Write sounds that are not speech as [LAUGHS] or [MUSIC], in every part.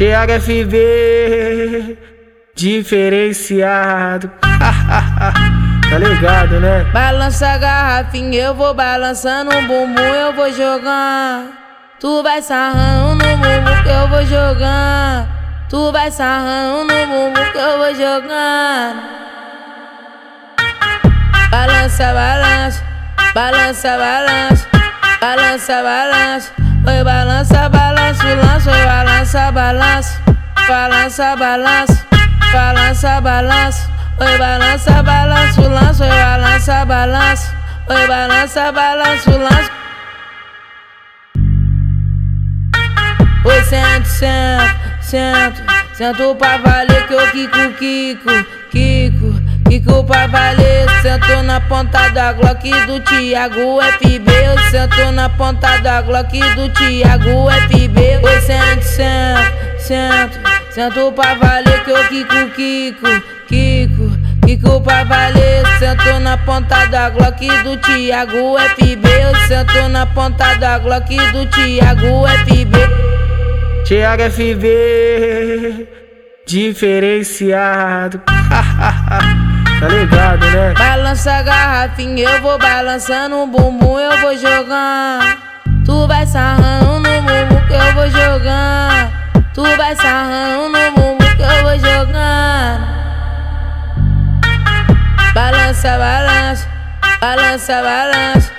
Thiago FB, diferenciado. [LAUGHS] tá ligado, né? Balança a garrafinha, eu vou balançando o bumbum, eu vou jogando. Tu vai sarrando no bumbum que eu vou jogando. Tu vai sarrando no bumbum que eu vou jogando. Balança, balança, balança, balança, balança, balança. Oi, balança, balança, lança, oi, balança, balança, balança, balança, balança, balança. Oi, balança, balança, lança, oi, balança, balança, oi, balança, balança, lança. Oi, sento, sento, sento, sento pra valer que eu Kiko, Kiko, Kiko. Kiko pra valer, sentou na ponta da Glock do Thiago FB. Eu sento na ponta da Glock do Thiago FB. Oi, sento, sento, sento, sento pra valer que eu Kiko, Kiko, Kiko. Kiko pra valer, sentou na ponta da Glock do Thiago FB. Eu sento na ponta da Glock do Thiago FB. Thiago FB, diferenciado. [LAUGHS] tá ligado, né? Balança a garrafinha, eu vou balançando o bumbum, eu vou jogando. Tu vai sarrando no bumbum que eu vou jogando. Tu vai sarrando no bumbum que eu vou jogando. Balança, balança, balança, balança,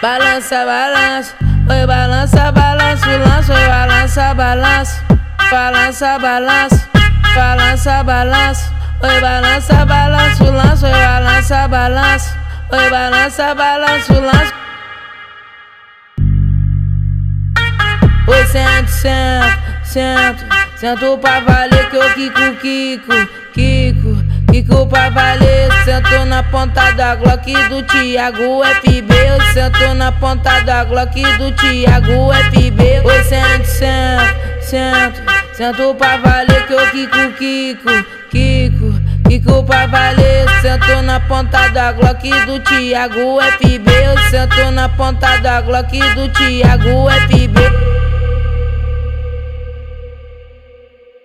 balança, balança. Oi, balança, balança, lança, oi, balança, balança, balança, balança, balança, balança. Oi, balança, balança, lança, oi, balança, balança, oi, balança, balança, lança. Oi, sento, sento, sento, sento pra valer que eu Kiko, Kiko, Kiko, Kiko pra valer. Sento na ponta da Glock do Thiago FB. Eu sento na ponta da Glock do Thiago FB. Oi, sento, sento, sento, sento pra valer que eu Kiko, Kiko, Kiko, Kiko pra valer. Sento na ponta da Glock do Thiago FB. Eu sento na ponta da Glock do Thiago FB.